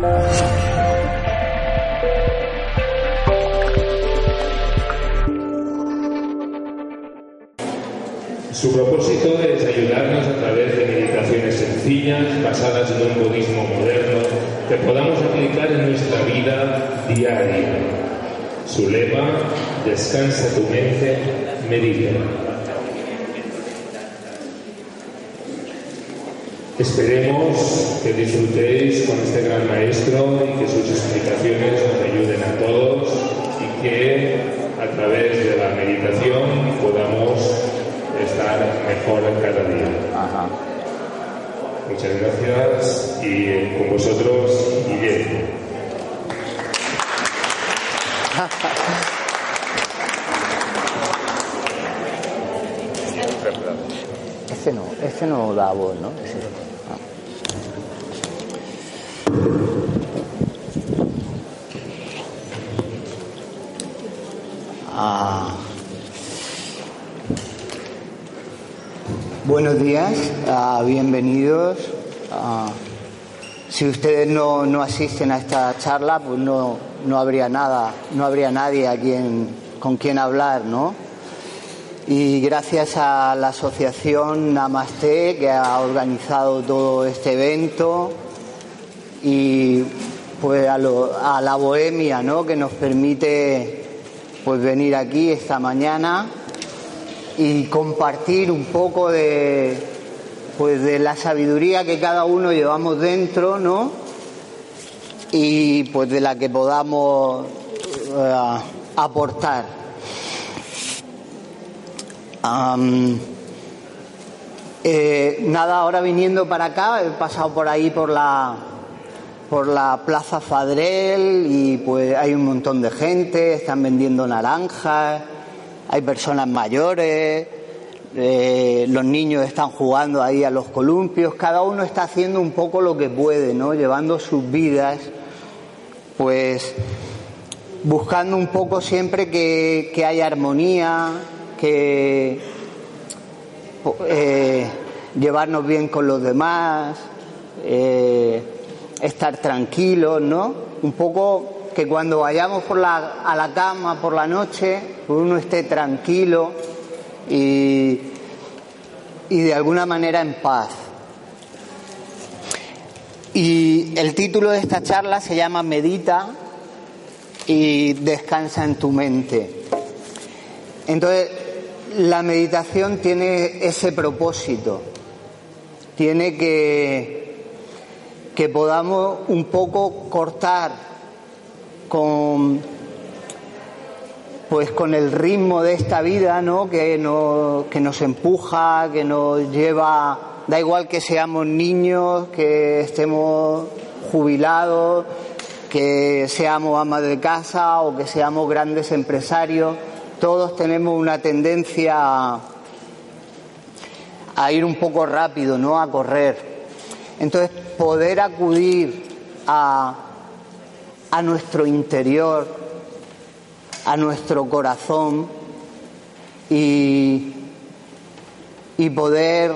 Su propósito es ayudarnos a través de meditaciones sencillas, basadas en un budismo moderno, que podamos aplicar en nuestra vida diaria. Su lema, descansa tu mente, medita. Esperemos que disfrutéis con este gran maestro y que sus explicaciones nos ayuden a todos y que a través de la meditación podamos estar mejor cada día. Ajá. Muchas gracias y con vosotros, Guillermo. Ese no, ese no da voz, ¿no? Ese- días, ah, bienvenidos. Ah, si ustedes no, no asisten a esta charla, pues no, no habría nada, no habría nadie a quien, con quien hablar, ¿no? Y gracias a la asociación Namaste que ha organizado todo este evento y pues a, lo- a la bohemia, ¿no? Que nos permite pues venir aquí esta mañana y compartir un poco de pues de la sabiduría que cada uno llevamos dentro, ¿no? Y pues de la que podamos eh, aportar. Eh, nada, ahora viniendo para acá, he pasado por ahí por la por la Plaza Fadrel y pues hay un montón de gente, están vendiendo naranjas, hay personas mayores, eh, los niños están jugando ahí a los columpios, cada uno está haciendo un poco lo que puede, ¿no? Llevando sus vidas, pues buscando un poco siempre que, que haya armonía, que eh, llevarnos bien con los demás, eh, estar tranquilos, ¿no? Un poco que cuando vayamos a la cama por la noche, uno esté tranquilo y, y de alguna manera en paz. Y el título de esta charla se llama Medita y descansa en tu mente. Entonces, la meditación tiene ese propósito, tiene que, que podamos un poco cortar con, pues con el ritmo de esta vida, ¿no? Que, no, que nos empuja, que nos lleva, da igual que seamos niños, que estemos jubilados, que seamos amas de casa o que seamos grandes empresarios, todos tenemos una tendencia a, a ir un poco rápido, ¿no? A correr. Entonces, poder acudir a, a nuestro interior, a nuestro corazón y, y poder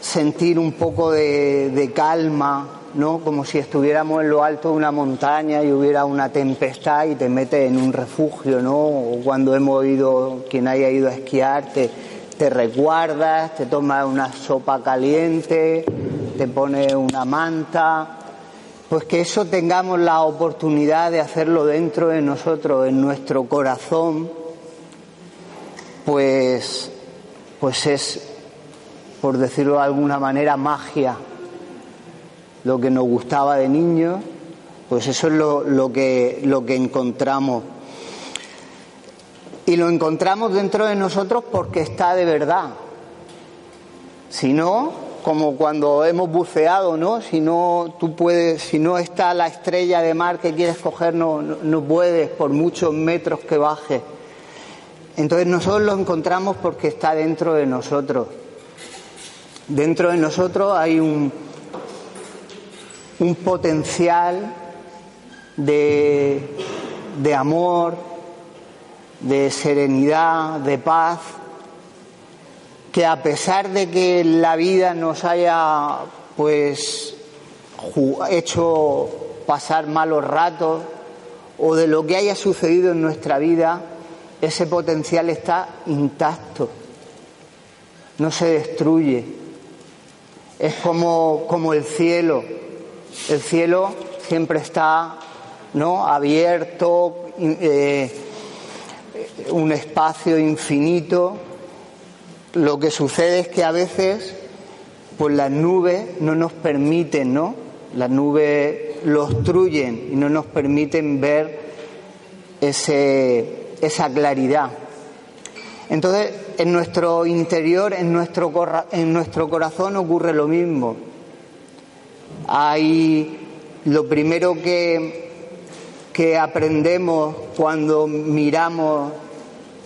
sentir un poco de, de calma, ¿no? Como si estuviéramos en lo alto de una montaña y hubiera una tempestad y te metes en un refugio, ¿no? O cuando hemos ido, quien haya ido a esquiar, te, te recuerdas, te tomas una sopa caliente, te pones una manta, pues que eso tengamos la oportunidad de hacerlo dentro de nosotros, en nuestro corazón, pues, pues es, por decirlo de alguna manera, magia. Lo que nos gustaba de niños, pues eso es lo, que, lo que encontramos. Y lo encontramos dentro de nosotros porque está de verdad. Si no, como cuando hemos buceado, ¿no? Si no tú puedes, si no está la estrella de mar que quieres coger, no, no, puedes por muchos metros que baje. Entonces nosotros lo encontramos porque está dentro de nosotros. Dentro de nosotros hay un, un potencial de, de amor, de serenidad, de paz, que a pesar de que la vida nos haya pues hecho pasar malos ratos o de lo que haya sucedido en nuestra vida, ese potencial está intacto, no se destruye. Es como, como el cielo. El cielo siempre está ¿no? abierto, eh, un espacio infinito. Lo que sucede es que a veces pues las nubes no nos permiten, ¿no? Las nubes lo obstruyen y no nos permiten ver ese, esa claridad. Entonces, en nuestro interior, en nuestro, en nuestro corazón ocurre lo mismo. Hay lo primero que, que aprendemos cuando miramos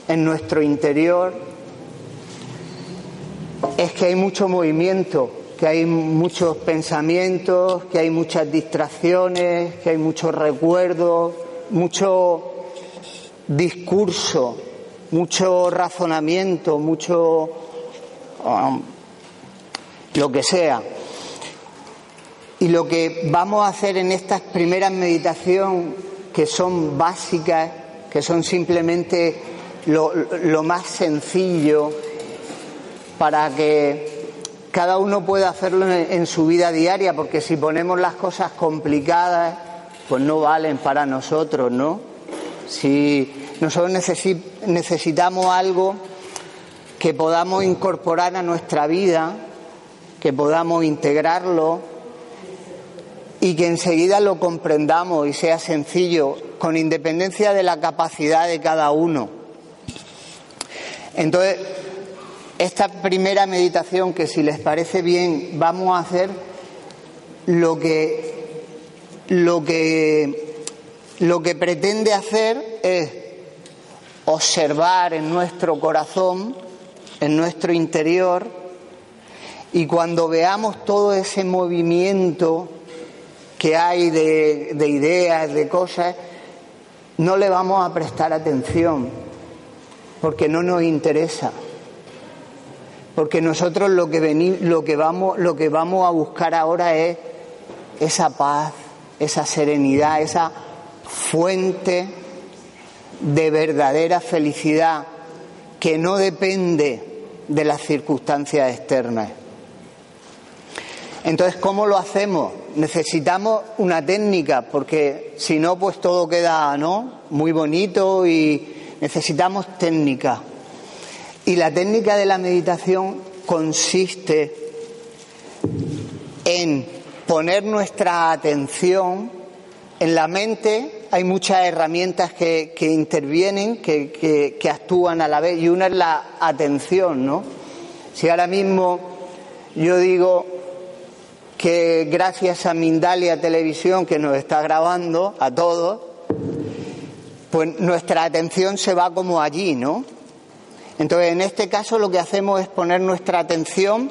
en nuestro interior es que hay mucho movimiento, que hay muchos pensamientos, que hay muchas distracciones, que hay muchos recuerdos, mucho discurso, mucho razonamiento, mucho um, lo que sea. Y lo que vamos a hacer en estas primeras meditaciones, que son básicas, que son simplemente lo, lo más sencillo, para que cada uno pueda hacerlo en, su vida diaria, porque si ponemos las cosas complicadas, pues no valen para nosotros, ¿no? Si nosotros necesitamos algo que podamos incorporar a nuestra vida, que podamos integrarlo y que enseguida lo comprendamos y sea sencillo, con independencia de la capacidad de cada uno. Entonces, esta primera meditación, que si les parece bien, vamos a hacer lo que, lo que, lo que pretende hacer es observar en nuestro corazón, en nuestro interior, y cuando veamos todo ese movimiento que hay de, de ideas, de cosas, no le vamos a prestar atención, porque no nos interesa porque nosotros lo que, lo que, vamos, lo que vamos a buscar ahora es esa paz, esa serenidad, esa fuente de verdadera felicidad que no depende de las circunstancias externas. Entonces, ¿cómo lo hacemos? Necesitamos una técnica, porque si no, pues todo queda, ¿no? Muy bonito y necesitamos técnica. Y la técnica de la meditación consiste en poner nuestra atención en la mente. Hay muchas herramientas que, intervienen, que, que, actúan a la vez, y una es la atención, ¿no? Si ahora mismo yo digo que gracias a Mindalia Televisión, que nos está grabando a todos, pues nuestra atención se va como allí, ¿no? Entonces, en este caso lo que hacemos es poner nuestra atención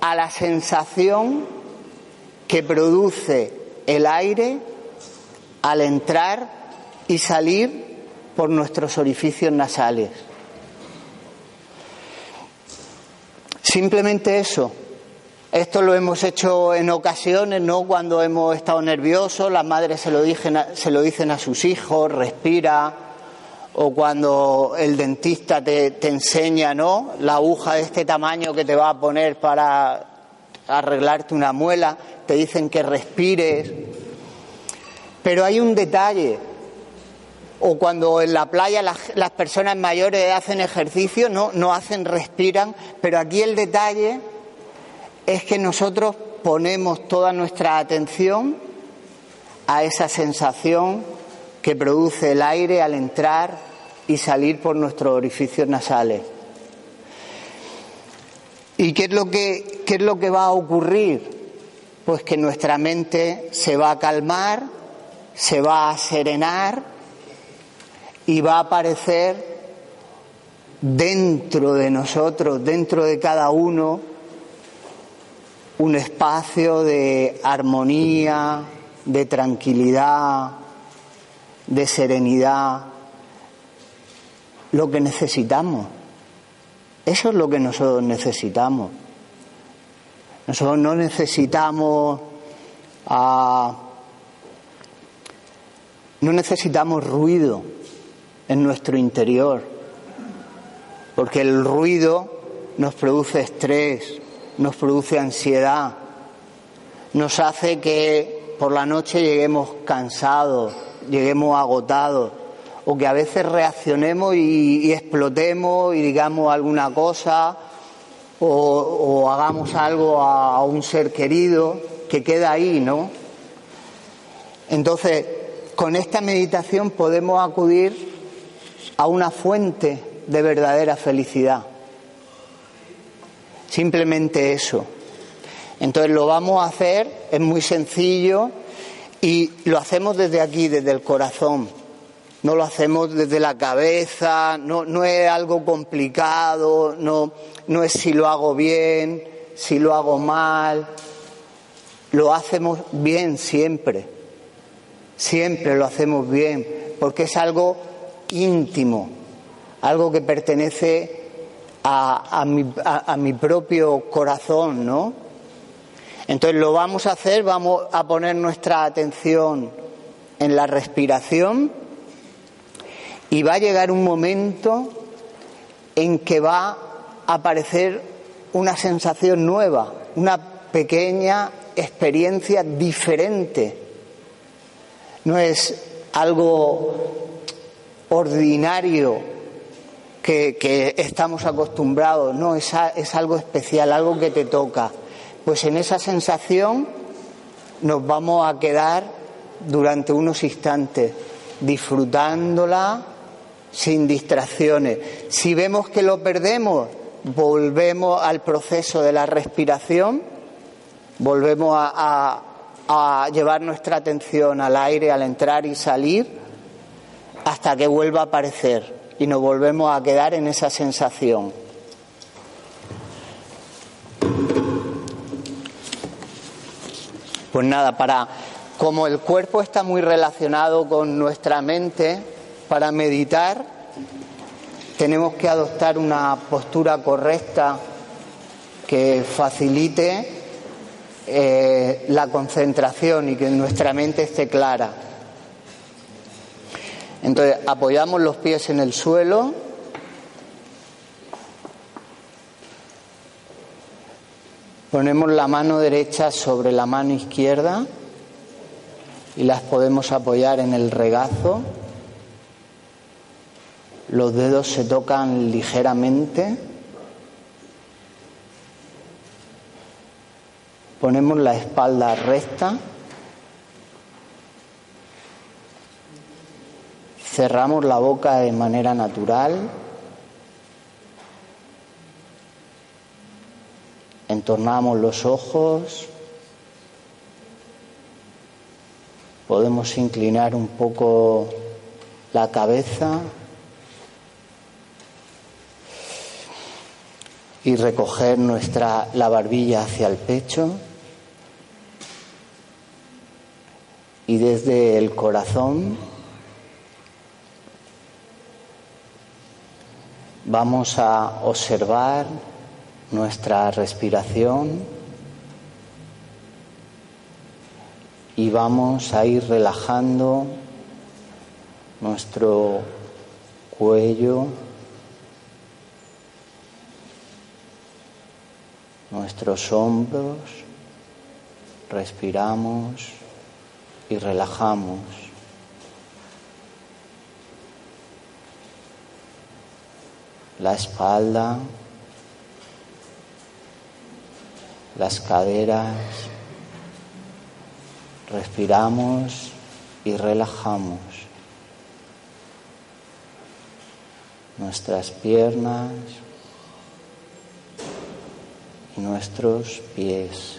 a la sensación que produce el aire al entrar y salir por nuestros orificios nasales. Simplemente eso. Esto lo hemos hecho en ocasiones, ¿no? Cuando hemos estado nerviosos, las madres se lo, dicen se lo dicen a sus hijos, respira, o cuando el dentista te, enseña, ¿no? La aguja de este tamaño que te va a poner para arreglarte una muela, te dicen que respires. Pero hay un detalle. O cuando en la playa las, personas mayores hacen ejercicio, no, no hacen, respiran, pero aquí el detalle es que nosotros ponemos toda nuestra atención a esa sensación que produce el aire al entrar y salir por nuestros orificios nasales. ¿Y qué es lo que, qué es lo que va a ocurrir? Pues que nuestra mente se va a calmar, se va a serenar y va a aparecer dentro de nosotros, dentro de cada uno, un espacio de armonía, de tranquilidad, de serenidad, lo que necesitamos. Eso es lo que nosotros necesitamos. Nosotros no necesitamos a No necesitamos ruido en nuestro interior, porque el ruido nos produce estrés, nos produce ansiedad, nos hace que por la noche lleguemos cansados, lleguemos agotados, o que a veces reaccionemos y, explotemos y digamos alguna cosa, o, hagamos algo a un ser querido que queda ahí, ¿no? Entonces, con esta meditación podemos acudir a una fuente de verdadera felicidad. Simplemente eso. Entonces lo vamos a hacer, es muy sencillo y lo hacemos desde aquí, desde el corazón. No lo hacemos desde la cabeza, no, no es algo complicado, no, no es si lo hago bien, si lo hago mal. Lo hacemos bien siempre. Siempre lo hacemos bien, porque es algo íntimo, algo que pertenece a, mi, propio corazón, ¿no? Entonces lo vamos a hacer, vamos a poner nuestra atención en la respiración y va a llegar un momento en que va a aparecer una sensación nueva, una pequeña experiencia diferente. No es algo ordinario que, estamos acostumbrados, no, es, algo especial, algo que te toca. Pues en esa sensación nos vamos a quedar durante unos instantes, disfrutándola sin distracciones. Si vemos que lo perdemos, volvemos al proceso de la respiración, volvemos a, llevar nuestra atención al aire al entrar y salir hasta que vuelva a aparecer y nos volvemos a quedar en esa sensación. Pues nada, para como el cuerpo está muy relacionado con nuestra mente, para meditar tenemos que adoptar una postura correcta que facilite eh, la concentración y que nuestra mente esté clara. Entonces apoyamos los pies en el suelo. Ponemos la mano derecha sobre la mano izquierda y las podemos apoyar en el regazo. Los dedos se tocan ligeramente. Ponemos la espalda recta. Cerramos la boca de manera natural. Entornamos los ojos. Podemos inclinar un poco la cabeza y recoger nuestra la barbilla hacia el pecho y desde el corazón Vamos a observar nuestra respiración y vamos a ir relajando nuestro cuello, nuestros hombros, respiramos y relajamos. la espalda, las caderas, respiramos y relajamos nuestras piernas y nuestros pies.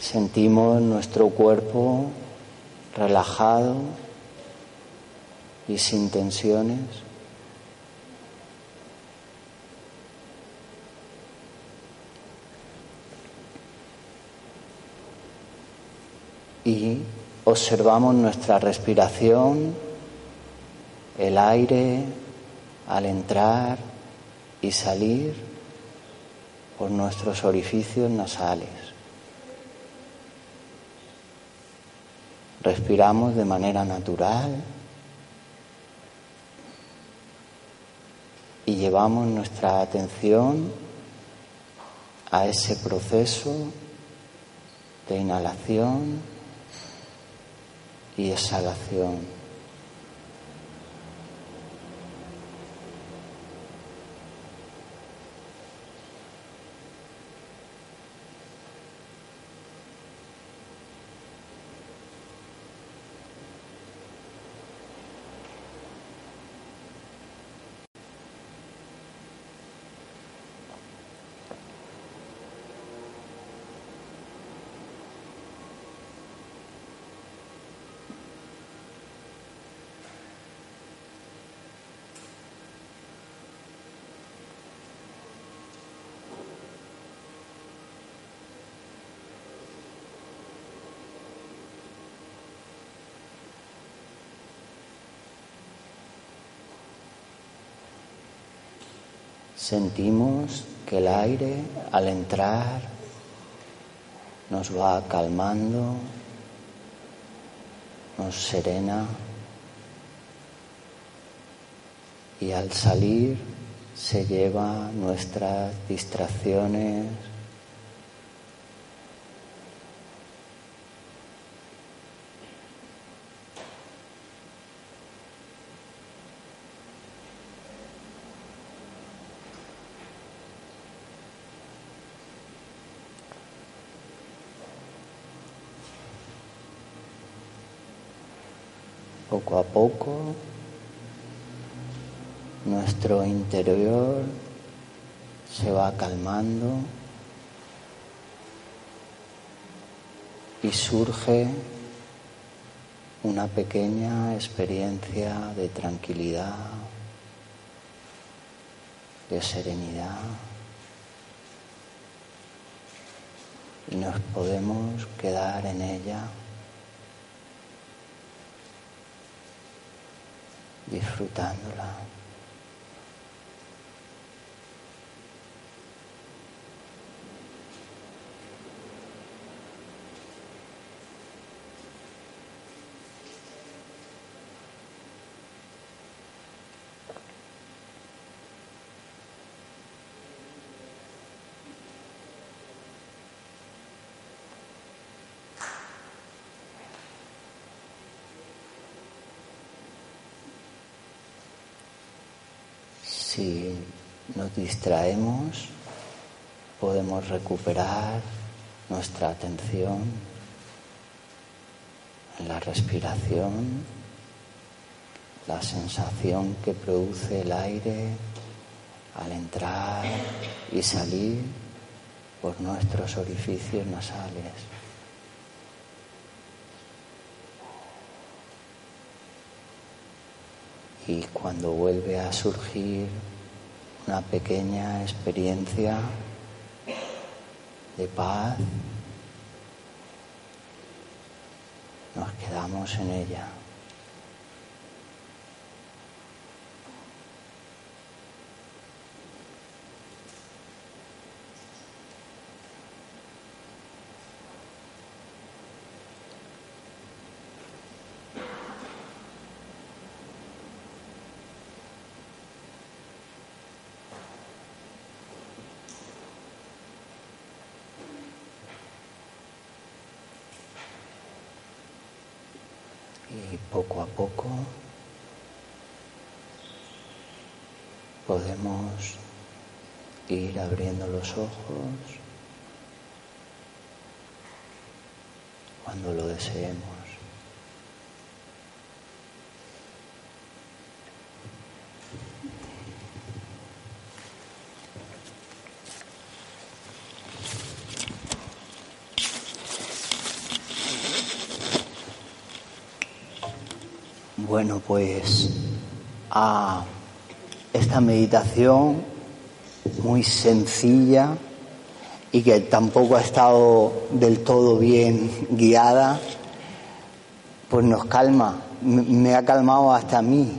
Sentimos nuestro cuerpo relajado y sin tensiones. Y observamos nuestra respiración, el aire al entrar y salir por nuestros orificios nasales. respiramos de manera natural y llevamos nuestra atención a ese proceso de inhalación y exhalación. Sentimos que el aire al entrar nos va calmando, nos serena y al salir se lleva nuestras distracciones, a poco nuestro interior se va calmando y surge una pequeña experiencia de tranquilidad, de serenidad y nos podemos quedar en ella. Disfrutándola. Si nos distraemos, podemos recuperar nuestra atención en la respiración, la sensación que produce el aire al entrar y salir por nuestros orificios nasales. y cuando vuelve a surgir una pequeña experiencia de paz, nos quedamos en ella. Y poco a poco podemos ir abriendo los ojos cuando lo deseemos. Bueno, pues a esta meditación muy sencilla y que tampoco ha estado del todo bien guiada, pues nos calma, me ha calmado hasta a mí.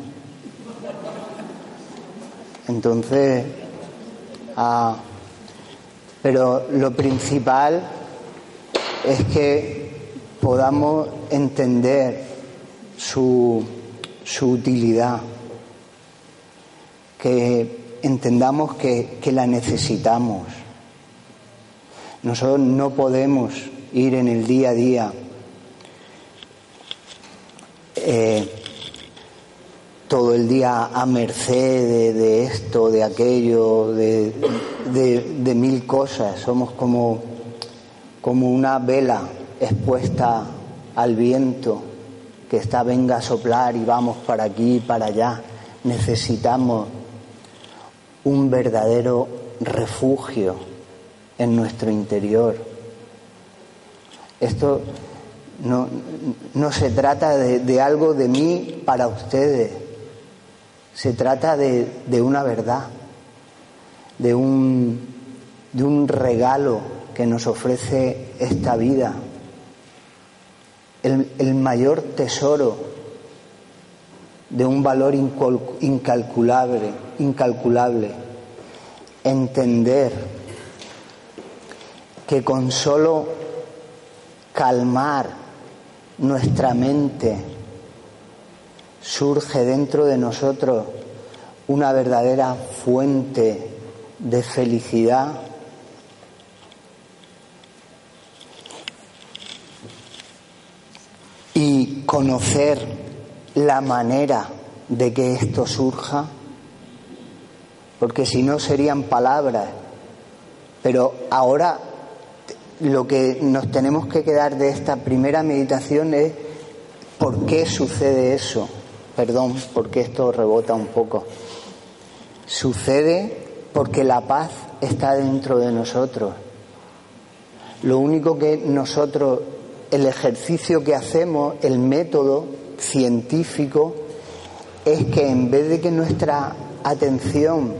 Entonces, ah, pero lo principal es que podamos entender su, su utilidad, que entendamos que, que, la necesitamos. Nosotros no podemos ir en el día a día eh, todo el día a merced de, esto, de aquello, de, de, mil cosas. Somos como, como una vela expuesta al viento que está venga a soplar y vamos para aquí y para allá. Necesitamos un verdadero refugio en nuestro interior. Esto no, no se trata de, de, algo de mí para ustedes, se trata de, de una verdad, de un, de un regalo que nos ofrece esta vida, el, el mayor tesoro de un valor incalculable, incalculable, entender que con solo calmar nuestra mente, surge dentro de nosotros una verdadera fuente de felicidad. Y conocer la manera de que esto surja, porque si no serían palabras, pero ahora lo que nos tenemos que quedar de esta primera meditación es por qué sucede eso. Perdón, porque esto rebota un poco. Sucede porque la paz está dentro de nosotros. Lo único que nosotros, el ejercicio que hacemos, el método científico, es que en vez de que nuestra atención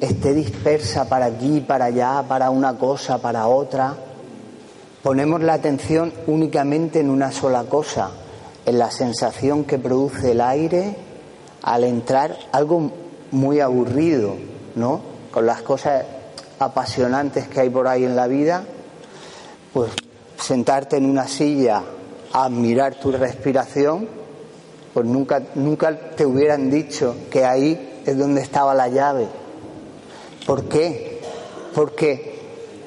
esté dispersa para aquí, para allá, para una cosa, para otra, ponemos la atención únicamente en una sola cosa, en la sensación que produce el aire al entrar, algo muy aburrido, ¿no? Con las cosas apasionantes que hay por ahí en la vida, pues sentarte en una silla a admirar tu respiración, pues nunca, nunca te hubieran dicho que ahí es donde estaba la llave. ¿Por qué? Porque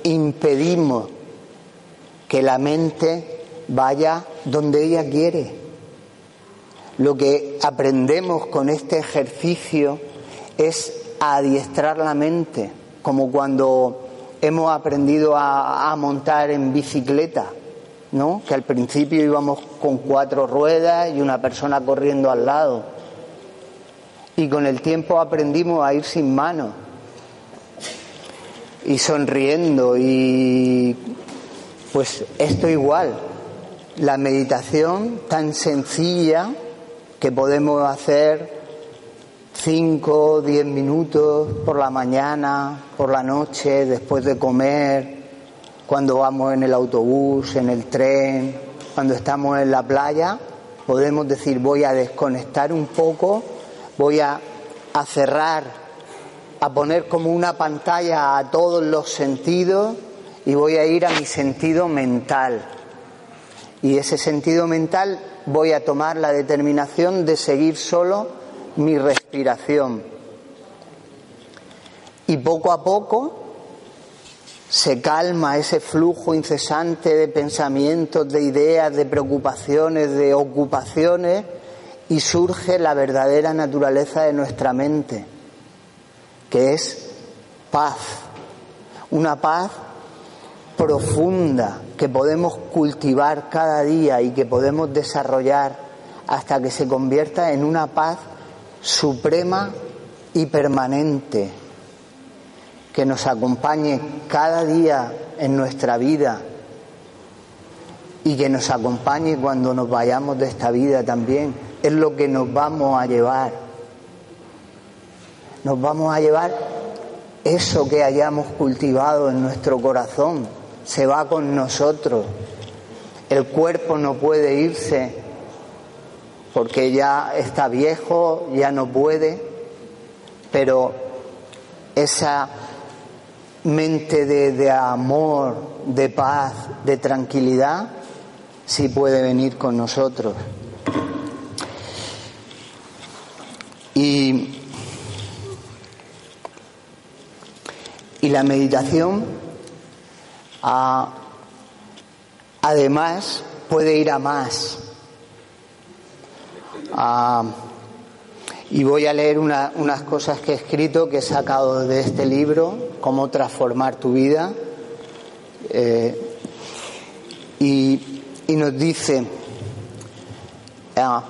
impedimos que la mente vaya donde ella quiere. Lo que aprendemos con este ejercicio es adiestrar la mente, como cuando hemos aprendido a, a, montar en bicicleta, ¿no? Que al principio íbamos con cuatro ruedas y una persona corriendo al lado. Y con el tiempo aprendimos a ir sin manos y sonriendo y pues esto igual, la meditación tan sencilla que podemos hacer cinco o diez minutos por la mañana, por la noche, después de comer, cuando vamos en el autobús, en el tren, cuando estamos en la playa, podemos decir voy a desconectar un poco, voy a, cerrar, a poner como una pantalla a todos los sentidos y voy a ir a mi sentido mental. Y ese sentido mental voy a tomar la determinación de seguir solo mi respiración. Y poco a poco se calma ese flujo incesante de pensamientos, de ideas, de preocupaciones, de ocupaciones y surge la verdadera naturaleza de nuestra mente, que es paz. Una paz profunda que podemos cultivar cada día y que podemos desarrollar hasta que se convierta en una paz suprema y permanente, que nos acompañe cada día en nuestra vida y que nos acompañe cuando nos vayamos de esta vida también. Es lo que nos vamos a llevar. Nos vamos a llevar eso que hayamos cultivado en nuestro corazón se va con nosotros. El cuerpo no puede irse porque ya está viejo, ya no puede, pero esa mente de, de amor, de paz, de tranquilidad, si puede venir con nosotros. Y, y la meditación, además, puede ir a más. Y voy a leer unas cosas que he escrito, que he sacado de este libro, Cómo transformar tu vida. Eh, y, nos dice, ah,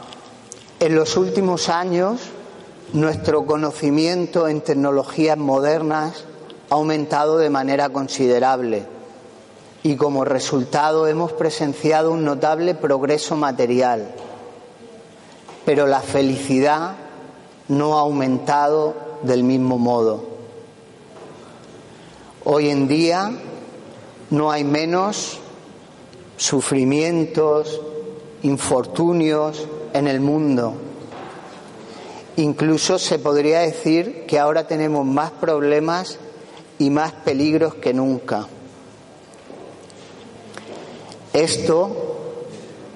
en los últimos años nuestro conocimiento en tecnologías modernas ha aumentado de manera considerable y como resultado hemos presenciado un notable progreso material. Pero la felicidad no ha aumentado del mismo modo. Hoy en día no hay menos sufrimientos, infortunios en el mundo Incluso se podría decir que ahora tenemos más problemas y más peligros que nunca. Esto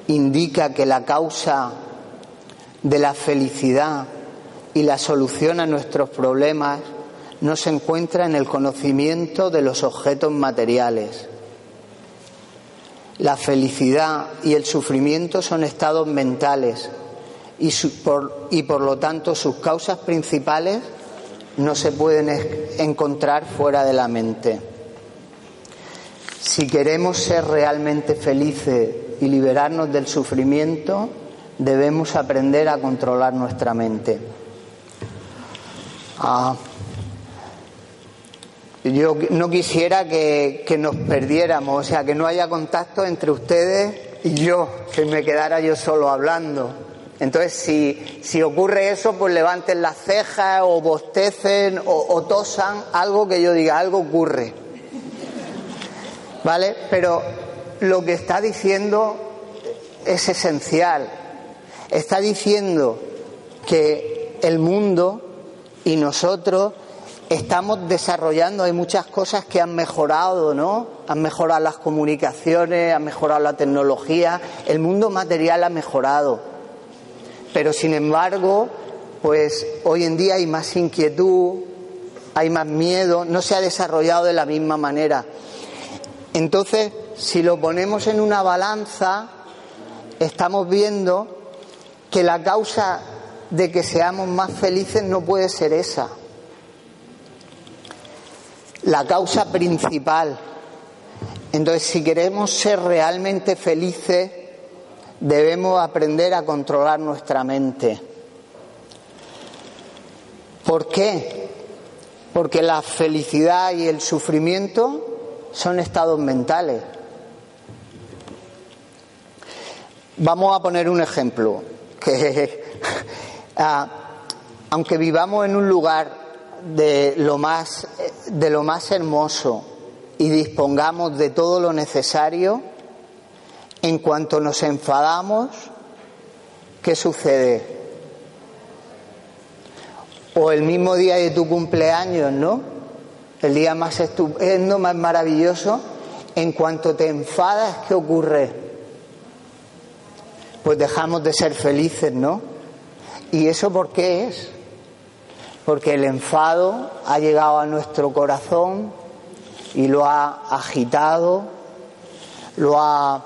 indica que la causa de la felicidad y la solución a nuestros problemas no se encuentra en el conocimiento de los objetos materiales. La felicidad y el sufrimiento son estados mentales y, por, lo tanto sus causas principales no se pueden encontrar fuera de la mente. Si queremos ser realmente felices y liberarnos del sufrimiento, debemos aprender a controlar nuestra mente. Ah, yo no quisiera que, que, nos perdiéramos, o sea, que no haya contacto entre ustedes y yo, que me quedara yo solo hablando. Entonces, si, si, ocurre eso, pues levanten las cejas o bostecen o, tosan, algo que yo diga, algo ocurre. ¿Vale? Pero lo que está diciendo es esencial. Está diciendo que el mundo y nosotros estamos desarrollando, hay muchas cosas que han mejorado, ¿no? Han mejorado las comunicaciones, han mejorado la tecnología, el mundo material ha mejorado pero sin embargo, pues hoy en día hay más inquietud, hay más miedo, no se ha desarrollado de la misma manera. Entonces, si lo ponemos en una balanza, estamos viendo que la causa de que seamos más felices no puede ser esa. La causa principal. Entonces, si queremos ser realmente felices, debemos aprender a controlar nuestra mente. ¿Por qué? Porque la felicidad y el sufrimiento son estados mentales. Vamos a poner un ejemplo, ah, aunque vivamos en un lugar de lo más de lo más hermoso y dispongamos de todo lo necesario, en cuanto nos enfadamos, ¿qué sucede? O el mismo día de tu cumpleaños, ¿no? El día más estupendo, más maravilloso, en cuanto te enfadas, ¿qué ocurre? Pues dejamos de ser felices, ¿no? ¿Y eso por qué es? Porque el enfado ha llegado a nuestro corazón y lo ha agitado, lo ha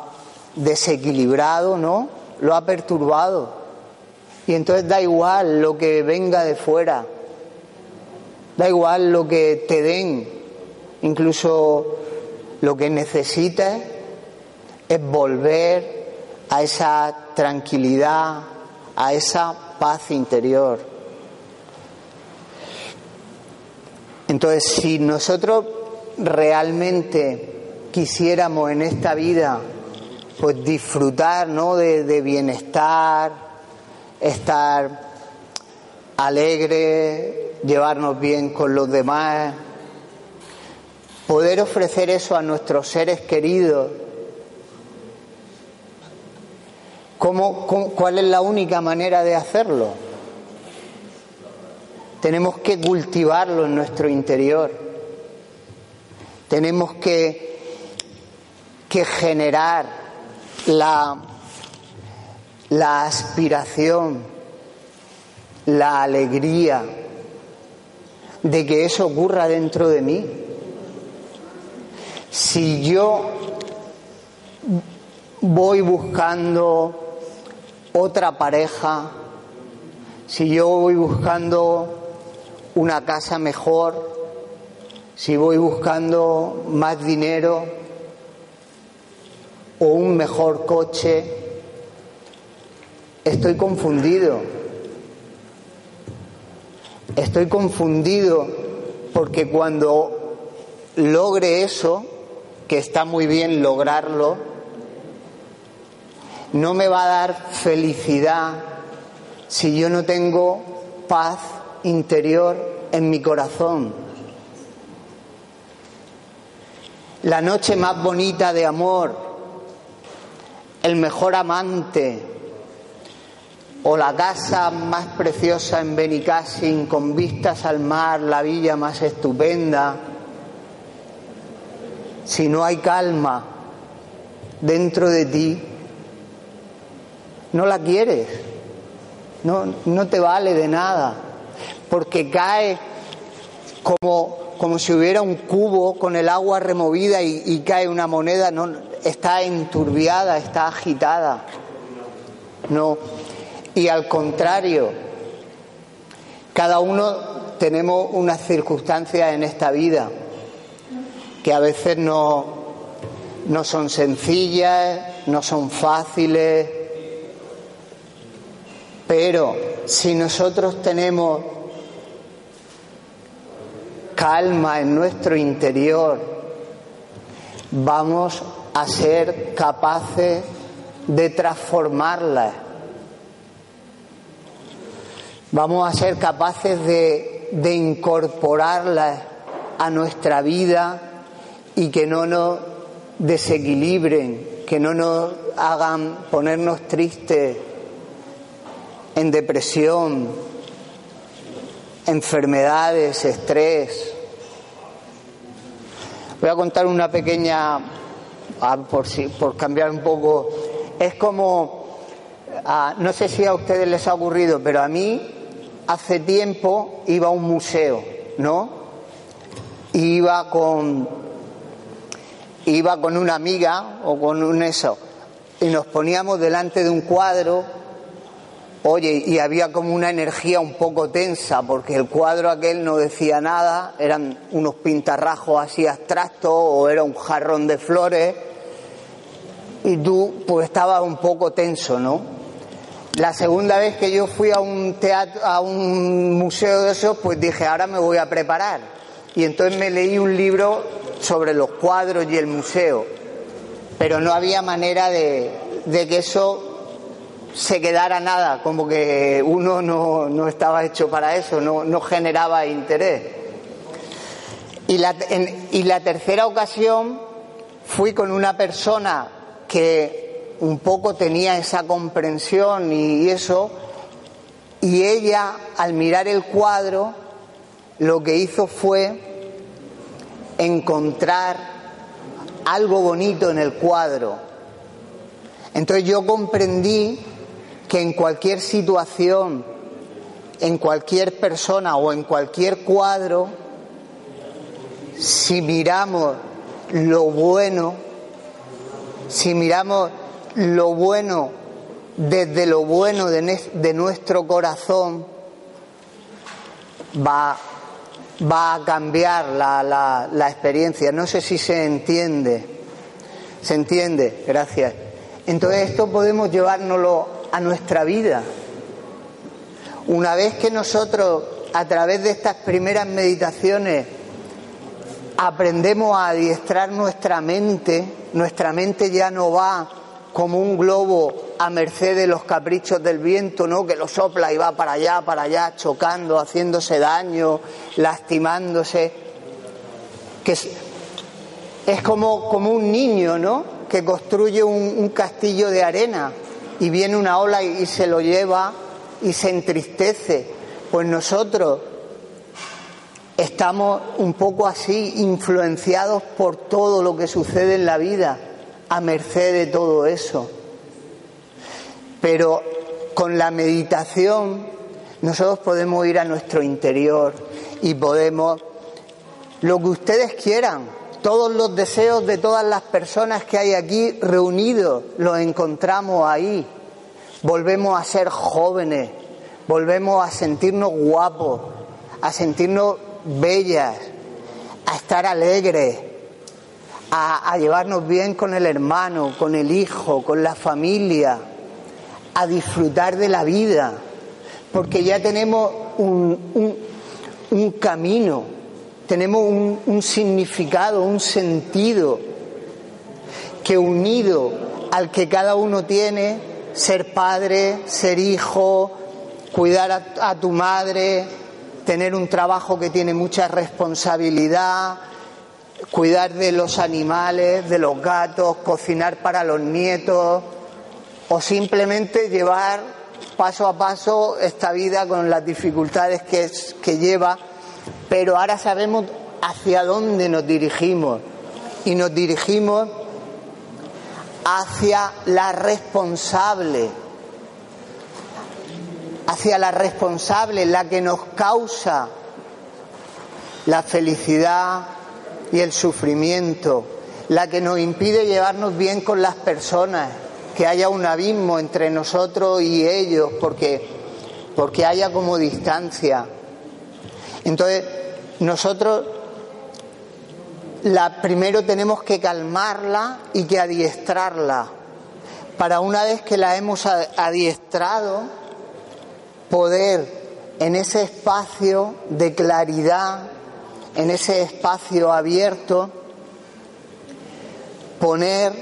desequilibrado, ¿no? Lo ha perturbado. Y entonces da igual lo que venga de fuera, da igual lo que te den, incluso lo que necesitas es volver a esa tranquilidad, a esa paz interior. Entonces, si nosotros realmente quisiéramos en esta vida pues disfrutar ¿no? de, bienestar, estar alegre, llevarnos bien con los demás, poder ofrecer eso a nuestros seres queridos. ¿Cómo, cuál es la única manera de hacerlo? Tenemos que cultivarlo en nuestro interior. Tenemos que, que generar la, la aspiración, la alegría de que eso ocurra dentro de mí. Si yo voy buscando otra pareja, si yo voy buscando una casa mejor, si voy buscando más dinero o un mejor coche, estoy confundido. Estoy confundido porque cuando logre eso, que está muy bien lograrlo, no me va a dar felicidad si yo no tengo paz interior en mi corazón. La noche más bonita de amor, el mejor amante o la casa más preciosa en Benicassin con vistas al mar, la villa más estupenda, si no hay calma dentro de ti, no la quieres, no, no te vale de nada, porque cae como, como si hubiera un cubo con el agua removida y, cae una moneda, no, está enturbiada, está agitada. No. Y al contrario, cada uno tenemos unas circunstancias en esta vida que a veces no, no son sencillas, no son fáciles, pero si nosotros tenemos calma en nuestro interior, vamos a ser capaces de transformarla. Vamos a ser capaces de, de incorporarla a nuestra vida y que no nos desequilibren, que no nos hagan ponernos tristes, en depresión, enfermedades, estrés. Voy a contar una pequeña, ah, por, si, por cambiar un poco, es como, ah, no sé si a ustedes les ha ocurrido, pero a mí hace tiempo iba a un museo, ¿no? Iba con, iba con una amiga o con un eso, y nos poníamos delante de un cuadro Oye, y había como una energía un poco tensa, porque el cuadro aquel no decía nada, eran unos pintarrajos así abstractos o era un jarrón de flores, y tú pues estabas un poco tenso, ¿no? La segunda vez que yo fui a un teatro, a un museo de esos, pues dije, ahora me voy a preparar. Y entonces me leí un libro sobre los cuadros y el museo, pero no había manera de, de que eso se quedara nada, como que uno no, no estaba hecho para eso, no, no generaba interés. Y la, y la tercera ocasión fui con una persona que un poco tenía esa comprensión y eso, y ella al mirar el cuadro lo que hizo fue encontrar algo bonito en el cuadro. Entonces yo comprendí que en cualquier situación, en cualquier persona o en cualquier cuadro, si miramos lo bueno, si miramos lo bueno desde lo bueno de, nuestro corazón, va, va a cambiar la, la, la experiencia. No sé si se entiende. ¿Se entiende? Gracias. Entonces esto podemos llevárnoslo a nuestra vida. Una vez que nosotros, a través de estas primeras meditaciones, aprendemos a adiestrar nuestra mente, nuestra mente ya no va como un globo a merced de los caprichos del viento, ¿no? Que lo sopla y va para allá, para allá, chocando, haciéndose daño, lastimándose. Que es, como, como un niño, ¿no? Que construye un castillo de arena y viene una ola y se lo lleva y se entristece. Pues nosotros estamos un poco así influenciados por todo lo que sucede en la vida, a merced de todo eso. Pero con la meditación nosotros podemos ir a nuestro interior y podemos, lo que ustedes quieran, todos los deseos de todas las personas que hay aquí reunidos, los encontramos ahí. Volvemos a ser jóvenes, volvemos a sentirnos guapos, a sentirnos bellas, a estar alegres, a, llevarnos bien con el hermano, con el hijo, con la familia, a disfrutar de la vida, porque ya tenemos un, un, camino, tenemos un, significado, un sentido que unido al que cada uno tiene, ser padre, ser hijo, cuidar a, tu madre, tener un trabajo que tiene mucha responsabilidad, cuidar de los animales, de los gatos, cocinar para los nietos o simplemente llevar paso a paso esta vida con las dificultades que lleva, pero ahora sabemos hacia dónde nos dirigimos. Y nos dirigimos hacia la responsable, hacia la responsable, la que nos causa la felicidad, y el sufrimiento, la que nos impide llevarnos bien con las personas, que haya un abismo entre nosotros y ellos, porque, porque haya como distancia. Entonces, nosotros la, primero tenemos que calmarla y que adiestrarla, para una vez que la hemos adiestrado, poder en ese espacio de claridad, en ese espacio abierto, poner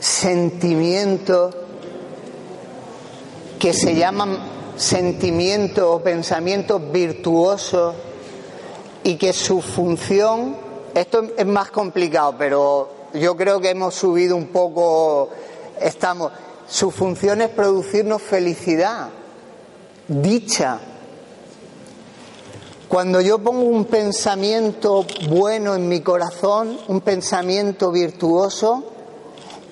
sentimientos que se llaman sentimientos o pensamientos virtuosos y que su función, esto es más complicado, pero yo creo que hemos subido un poco, estamos, su función es producirnos felicidad, dicha, cuando yo pongo un pensamiento bueno en mi corazón, un pensamiento virtuoso,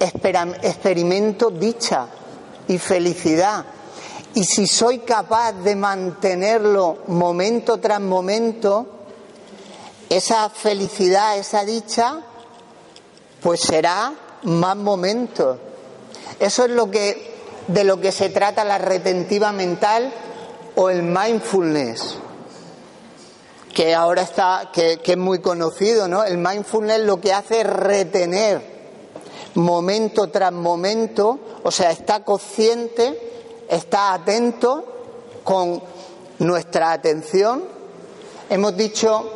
experimento dicha y felicidad. Y si soy capaz de mantenerlo momento tras momento, esa felicidad, esa dicha, pues será más momentos. Eso es lo que de lo que se trata la retentiva mental o el mindfulness que ahora está, que, es muy conocido, ¿no? El mindfulness lo que hace es retener momento tras momento, o sea, está consciente, está atento con nuestra atención. Hemos dicho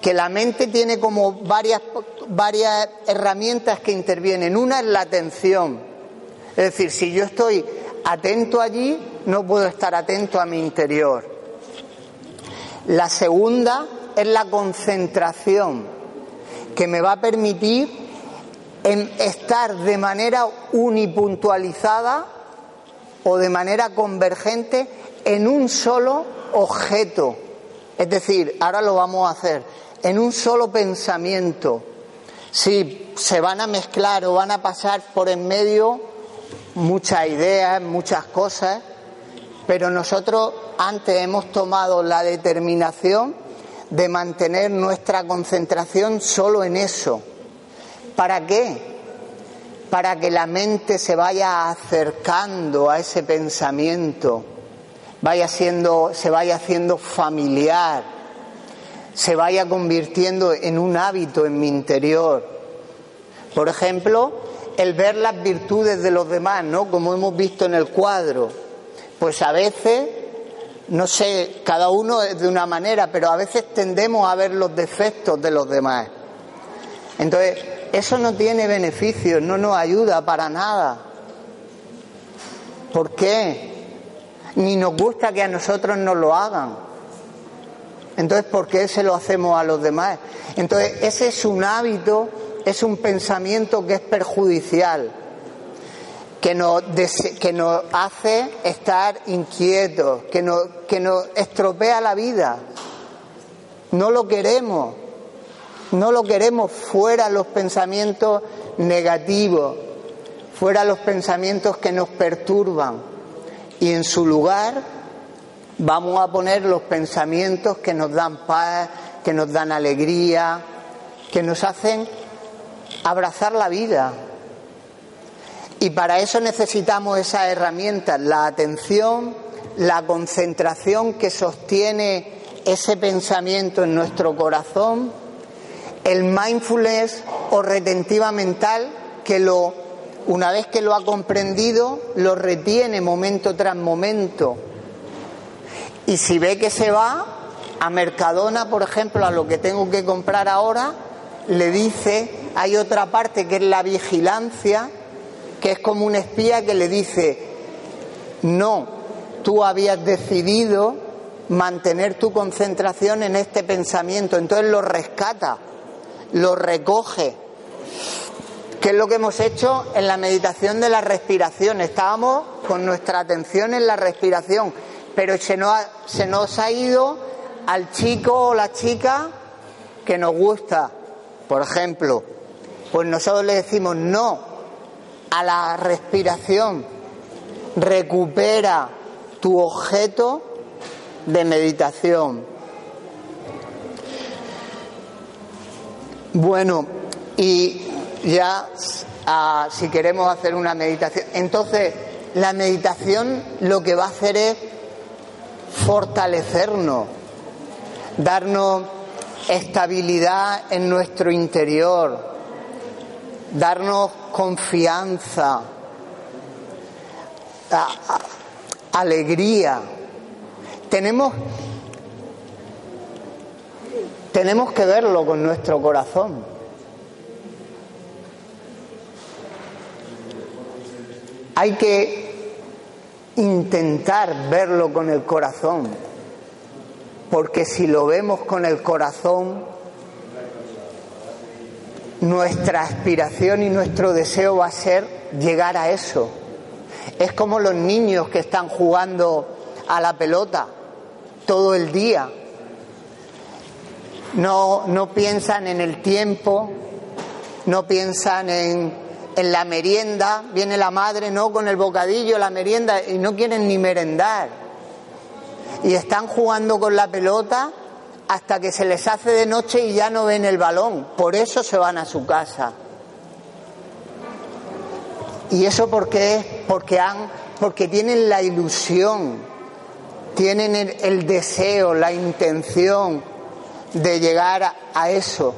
que la mente tiene como varias, varias herramientas que intervienen. Una es la atención. Es decir, si yo estoy atento allí, no puedo estar atento a mi interior. La segunda es la concentración, que me va a permitir estar de manera unipuntualizada o de manera convergente en un solo objeto. Es decir, ahora lo vamos a hacer, en un solo pensamiento. Si se van a mezclar o van a pasar por en medio muchas ideas, muchas cosas, pero nosotros antes hemos tomado la determinación de mantener nuestra concentración solo en eso. ¿Para qué? Para que la mente se vaya acercando a ese pensamiento, vaya siendo, se vaya haciendo familiar, se vaya convirtiendo en un hábito en mi interior. Por ejemplo, el ver las virtudes de los demás, ¿no? Como hemos visto en el cuadro. Pues a veces no sé, cada uno es de una manera, pero a veces tendemos a ver los defectos de los demás. Entonces, eso no tiene beneficios, no nos ayuda para nada. ¿Por qué? Ni nos gusta que a nosotros nos lo hagan. Entonces, ¿por qué se lo hacemos a los demás? Entonces, ese es un hábito, es un pensamiento que es perjudicial que nos, que hace estar inquietos, que nos, que nos estropea la vida. No lo queremos, no lo queremos fuera los pensamientos negativos, fuera los pensamientos que nos perturban y en su lugar vamos a poner los pensamientos que nos dan paz, que nos dan alegría, que nos hacen abrazar la vida. Y para eso necesitamos esas herramientas, la atención, la concentración que sostiene ese pensamiento en nuestro corazón, el mindfulness o retentiva mental que lo una vez que lo ha comprendido, lo retiene momento tras momento. Y si ve que se va a Mercadona, por ejemplo, a lo que tengo que comprar ahora, le dice, hay otra parte que es la vigilancia, que es como un espía que le dice, no, tú habías decidido mantener tu concentración en este pensamiento, entonces lo rescata, lo recoge ¿Qué es lo que hemos hecho en la meditación de la respiración? Estábamos con nuestra atención en la respiración, pero se nos ha, se nos ha ido al chico o la chica que nos gusta, por ejemplo. Pues nosotros le decimos no a la respiración. Recupera tu objeto de meditación. Bueno, y ya ah, si queremos hacer una meditación. Entonces, la meditación lo que va a hacer es fortalecernos, darnos estabilidad en nuestro interior, darnos confianza, alegría. Tenemos, tenemos que verlo con nuestro corazón. Hay que intentar verlo con el corazón, porque si lo vemos con el corazón, nuestra aspiración y nuestro deseo va a ser llegar a eso. Es como los niños que están jugando a la pelota todo el día. No, no piensan en el tiempo, no piensan en en la merienda, viene la madre, no con el bocadillo, la merienda, y no quieren ni merendar. Y están jugando con la pelota hasta que se les hace de noche y ya no ven el balón. Por eso se van a su casa. ¿Y eso por qué? Porque, han, porque tienen la ilusión, tienen el, deseo, la intención de llegar a eso.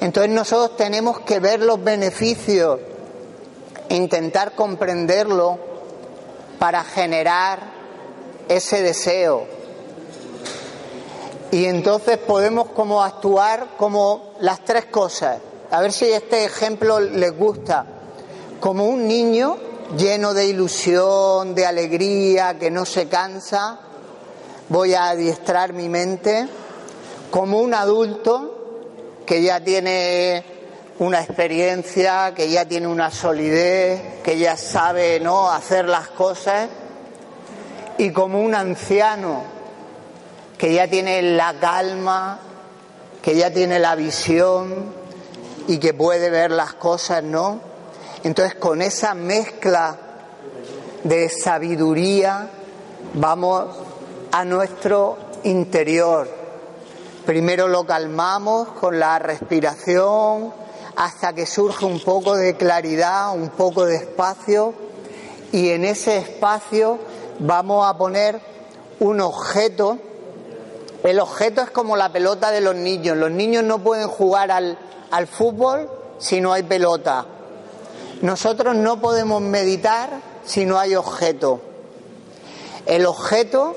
Entonces nosotros tenemos que ver los beneficios, intentar comprenderlo para generar ese deseo. Y entonces podemos como actuar como las tres cosas. A ver si este ejemplo les gusta. Como un niño lleno de ilusión, de alegría, que no se cansa, voy a adiestrar mi mente. Como un adulto que ya tiene una experiencia, que ya tiene una solidez, que ya sabe no hacer las cosas, y como un anciano que ya tiene la calma, que ya tiene la visión y que puede ver las cosas, ¿no? Entonces con esa mezcla de sabiduría vamos a nuestro interior Primero lo calmamos con la respiración hasta que surge un poco de claridad, un poco de espacio y en ese espacio vamos a poner un objeto. El objeto es como la pelota de los niños. Los niños no pueden jugar al, al fútbol si no hay pelota. Nosotros no podemos meditar si no hay objeto. El objeto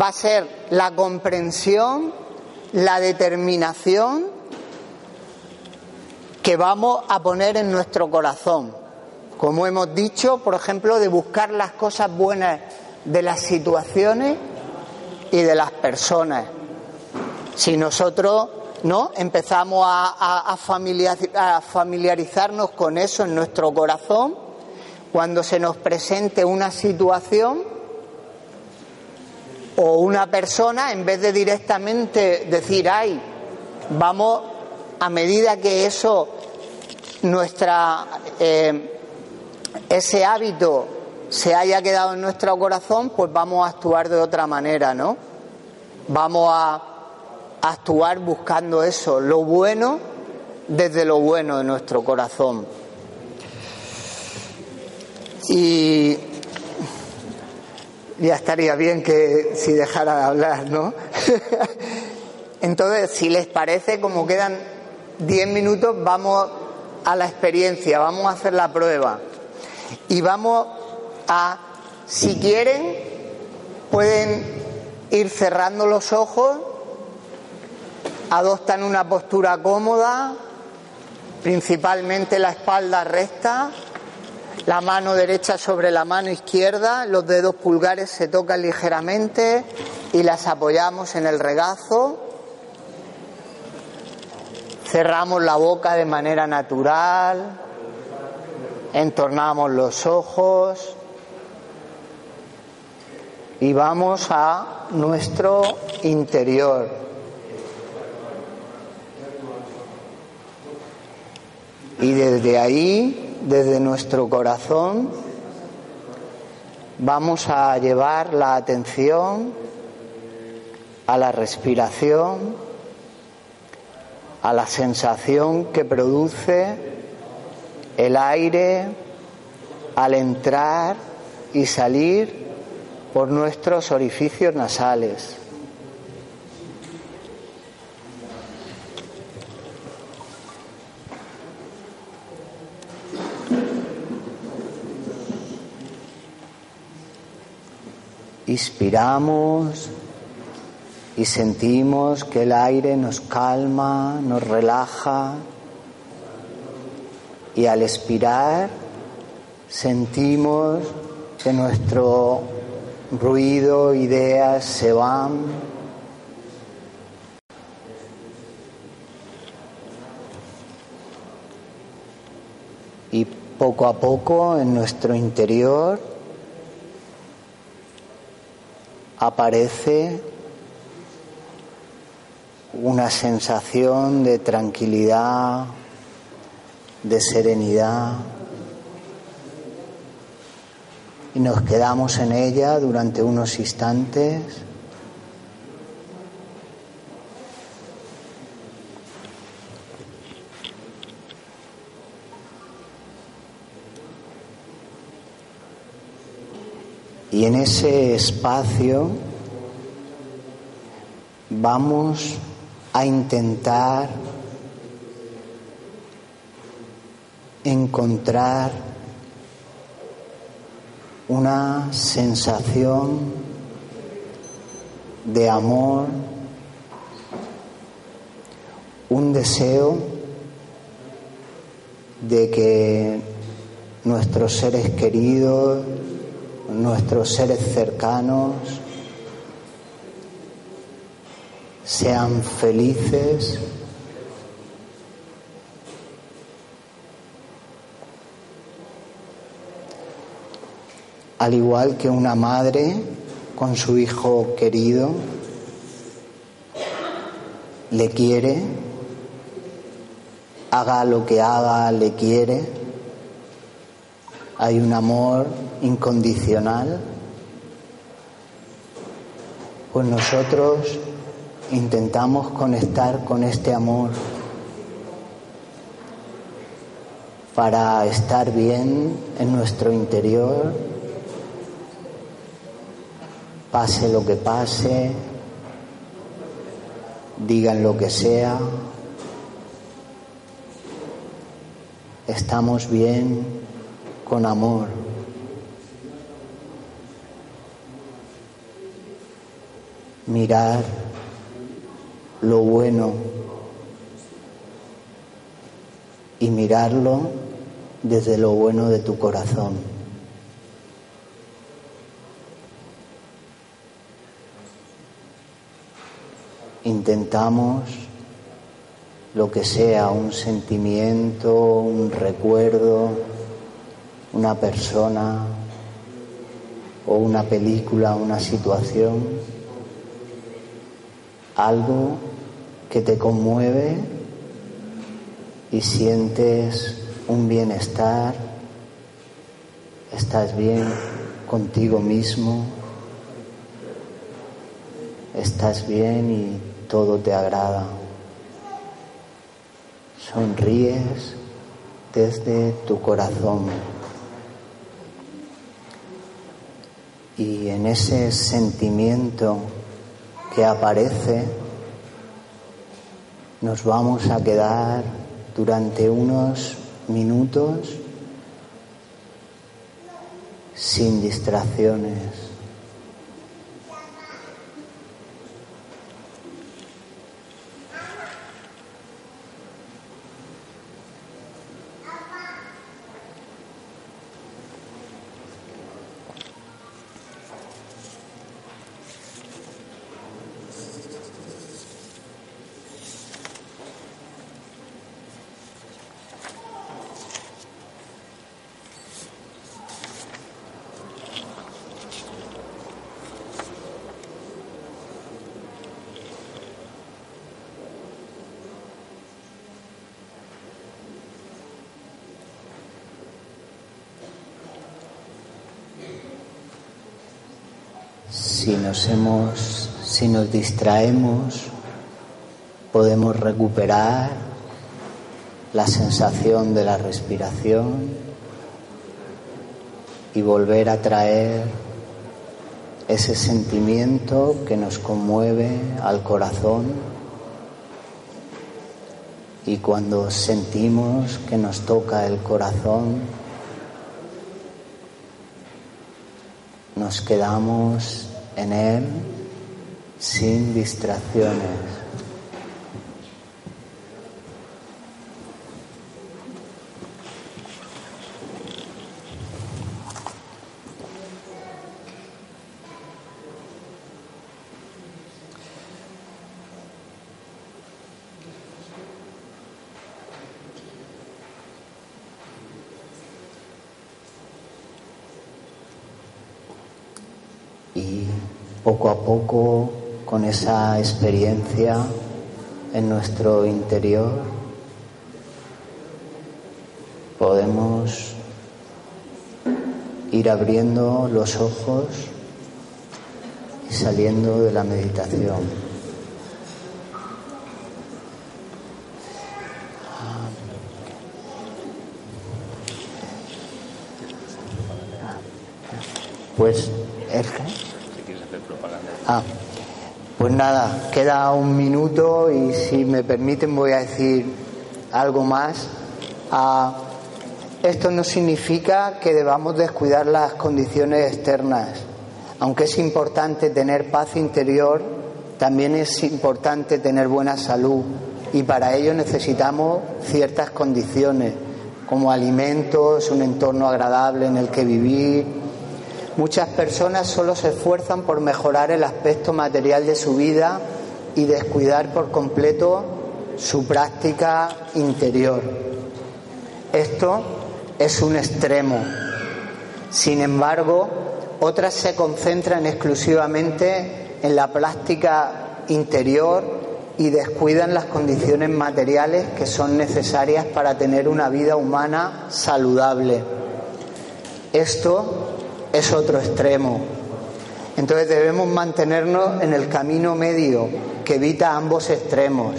va a ser la comprensión la determinación que vamos a poner en nuestro corazón. Como hemos dicho, por ejemplo, de buscar las cosas buenas de las situaciones y de las personas. Si nosotros no empezamos a, a familiarizarnos con eso en nuestro corazón, cuando se nos presente una situación, o una persona, en vez de directamente decir, ay, vamos a medida que eso, nuestra, eh, ese hábito se haya quedado en nuestro corazón, pues vamos a actuar de otra manera, ¿no? Vamos a actuar buscando eso, lo bueno desde lo bueno de nuestro corazón. Y ya estaría bien que si dejara de hablar, ¿no? Entonces, si les parece, como quedan 10 minutos, vamos a la experiencia, vamos a hacer la prueba. Y vamos a, si quieren, pueden ir cerrando los ojos, adoptan una postura cómoda, principalmente la espalda recta, la mano derecha sobre la mano izquierda, los dedos pulgares se tocan ligeramente y las apoyamos en el regazo. Cerramos la boca de manera natural, entornamos los ojos y vamos a nuestro interior. Y desde ahí, desde nuestro corazón, vamos a llevar la atención a la respiración, a la sensación que produce el aire al entrar y salir por nuestros orificios nasales. Inspiramos y sentimos que el aire nos calma, nos relaja y al expirar sentimos que nuestro ruido, ideas se van. Y poco a poco en nuestro interior aparece una sensación de tranquilidad, de serenidad y nos quedamos en ella durante unos instantes. Y en ese espacio vamos a intentar encontrar una sensación de amor, un deseo de que nuestros seres queridos, nuestros seres cercanos, sean felices al igual que una madre con su hijo querido, le quiere, haga lo que haga, le quiere, hay un amor incondicional, pues nosotros intentamos conectar con este amor para estar bien en nuestro interior pase lo que pase, digan lo que sea, estamos bien con amor. Mirar lo bueno y mirarlo desde lo bueno de tu corazón. intentamos lo que sea, un sentimiento, un recuerdo, una persona o una película, una situación, algo que te conmueve y sientes un bienestar, estás bien contigo mismo, estás bien y todo te agrada. Sonríes desde tu corazón. Y en ese sentimiento que aparece, nos vamos a quedar durante unos minutos sin distracciones. Si nos hemos, si nos distraemos, podemos recuperar la sensación de la respiración y volver a traer ese sentimiento que nos conmueve al corazón. Y cuando sentimos que nos toca el corazón, nos quedamos en Él sin distracciones. poco poco con esa experiencia en nuestro interior podemos ir abriendo los ojos y saliendo de la meditación. Pues, ¿el Ah, pues nada, queda un minuto y si me permiten voy a decir algo más. Ah, esto no significa que debamos descuidar las condiciones externas. Aunque es importante tener paz interior, también es importante tener buena salud y para ello necesitamos ciertas condiciones como alimentos, un entorno agradable en el que vivir, Muchas personas solo se esfuerzan por mejorar el aspecto material de su vida y descuidar por completo su práctica interior. Esto es un extremo. Sin embargo, otras se concentran exclusivamente en la práctica interior y descuidan las condiciones materiales que son necesarias para tener una vida humana saludable. Esto es otro extremo. Entonces debemos mantenernos en el camino medio que evita ambos extremos,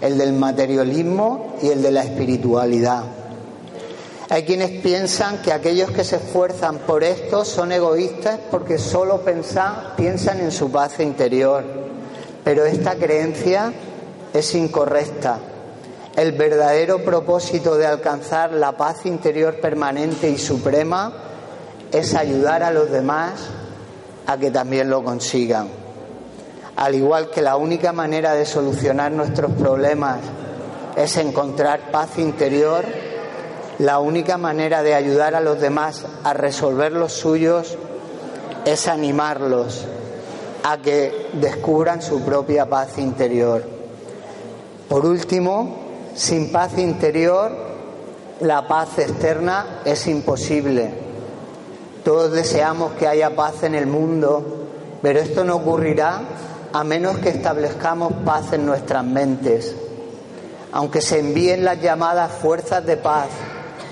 el del materialismo y el de la espiritualidad. Hay quienes piensan que aquellos que se esfuerzan por esto son egoístas porque solo piensan en su paz interior, pero esta creencia es incorrecta. El verdadero propósito de alcanzar la paz interior permanente y suprema es ayudar a los demás a que también lo consigan. Al igual que la única manera de solucionar nuestros problemas es encontrar paz interior, la única manera de ayudar a los demás a resolver los suyos es animarlos a que descubran su propia paz interior. Por último, sin paz interior, la paz externa es imposible. Todos deseamos que haya paz en el mundo, pero esto no ocurrirá a menos que establezcamos paz en nuestras mentes. Aunque se envíen las llamadas fuerzas de paz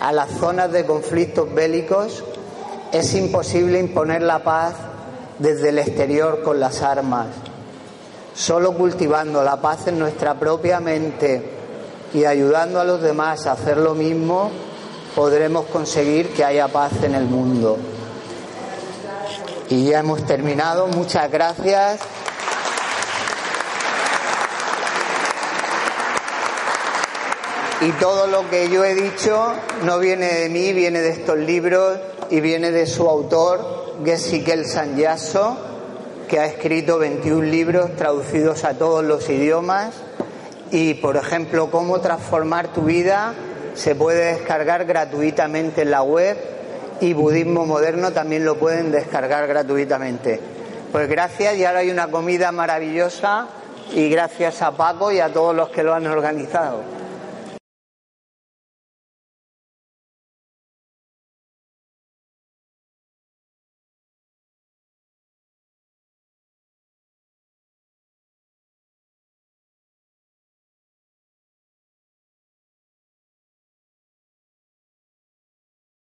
a las zonas de conflictos bélicos, es imposible imponer la paz desde el exterior con las armas. Solo cultivando la paz en nuestra propia mente y ayudando a los demás a hacer lo mismo, podremos conseguir que haya paz en el mundo. Y ya hemos terminado. Muchas gracias. Y todo lo que yo he dicho no viene de mí, viene de estos libros y viene de su autor, Gesikel Sanyaso, que ha escrito 21 libros traducidos a todos los idiomas. Y, por ejemplo, cómo transformar tu vida se puede descargar gratuitamente en la web y Budismo Moderno también lo pueden descargar gratuitamente. Pues gracias y ahora hay una comida maravillosa y gracias a Paco y a todos los que lo han organizado.